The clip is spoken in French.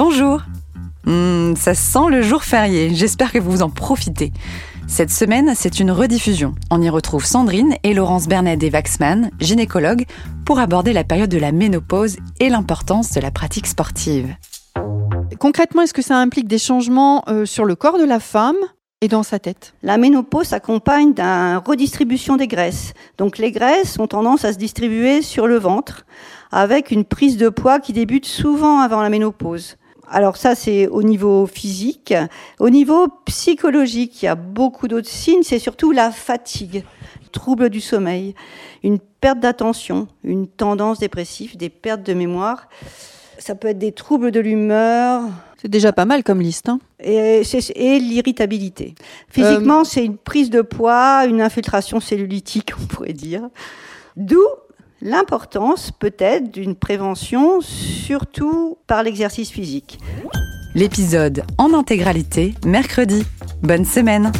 Bonjour Hmm, Ça sent le jour férié, j'espère que vous en profitez. Cette semaine, c'est une rediffusion. On y retrouve Sandrine et Laurence Bernet des Waxman, gynécologues, pour aborder la période de la ménopause et l'importance de la pratique sportive. Concrètement, est-ce que ça implique des changements euh, sur le corps de la femme et dans sa tête? La ménopause s'accompagne d'une redistribution des graisses. Donc les graisses ont tendance à se distribuer sur le ventre avec une prise de poids qui débute souvent avant la ménopause. Alors ça, c'est au niveau physique. Au niveau psychologique, il y a beaucoup d'autres signes. C'est surtout la fatigue, trouble du sommeil, une perte d'attention, une tendance dépressive, des pertes de mémoire. Ça peut être des troubles de l'humeur, C'est déjà pas mal comme liste. hein. et, l'irritabilité. Physiquement, c'est une prise de poids, une infiltration cellulitique, on pourrait dire. D'où l'importance peut-être d'une prévention, surtout par l'exercice physique. L'épisode en intégralité, mercredi. Bonne semaine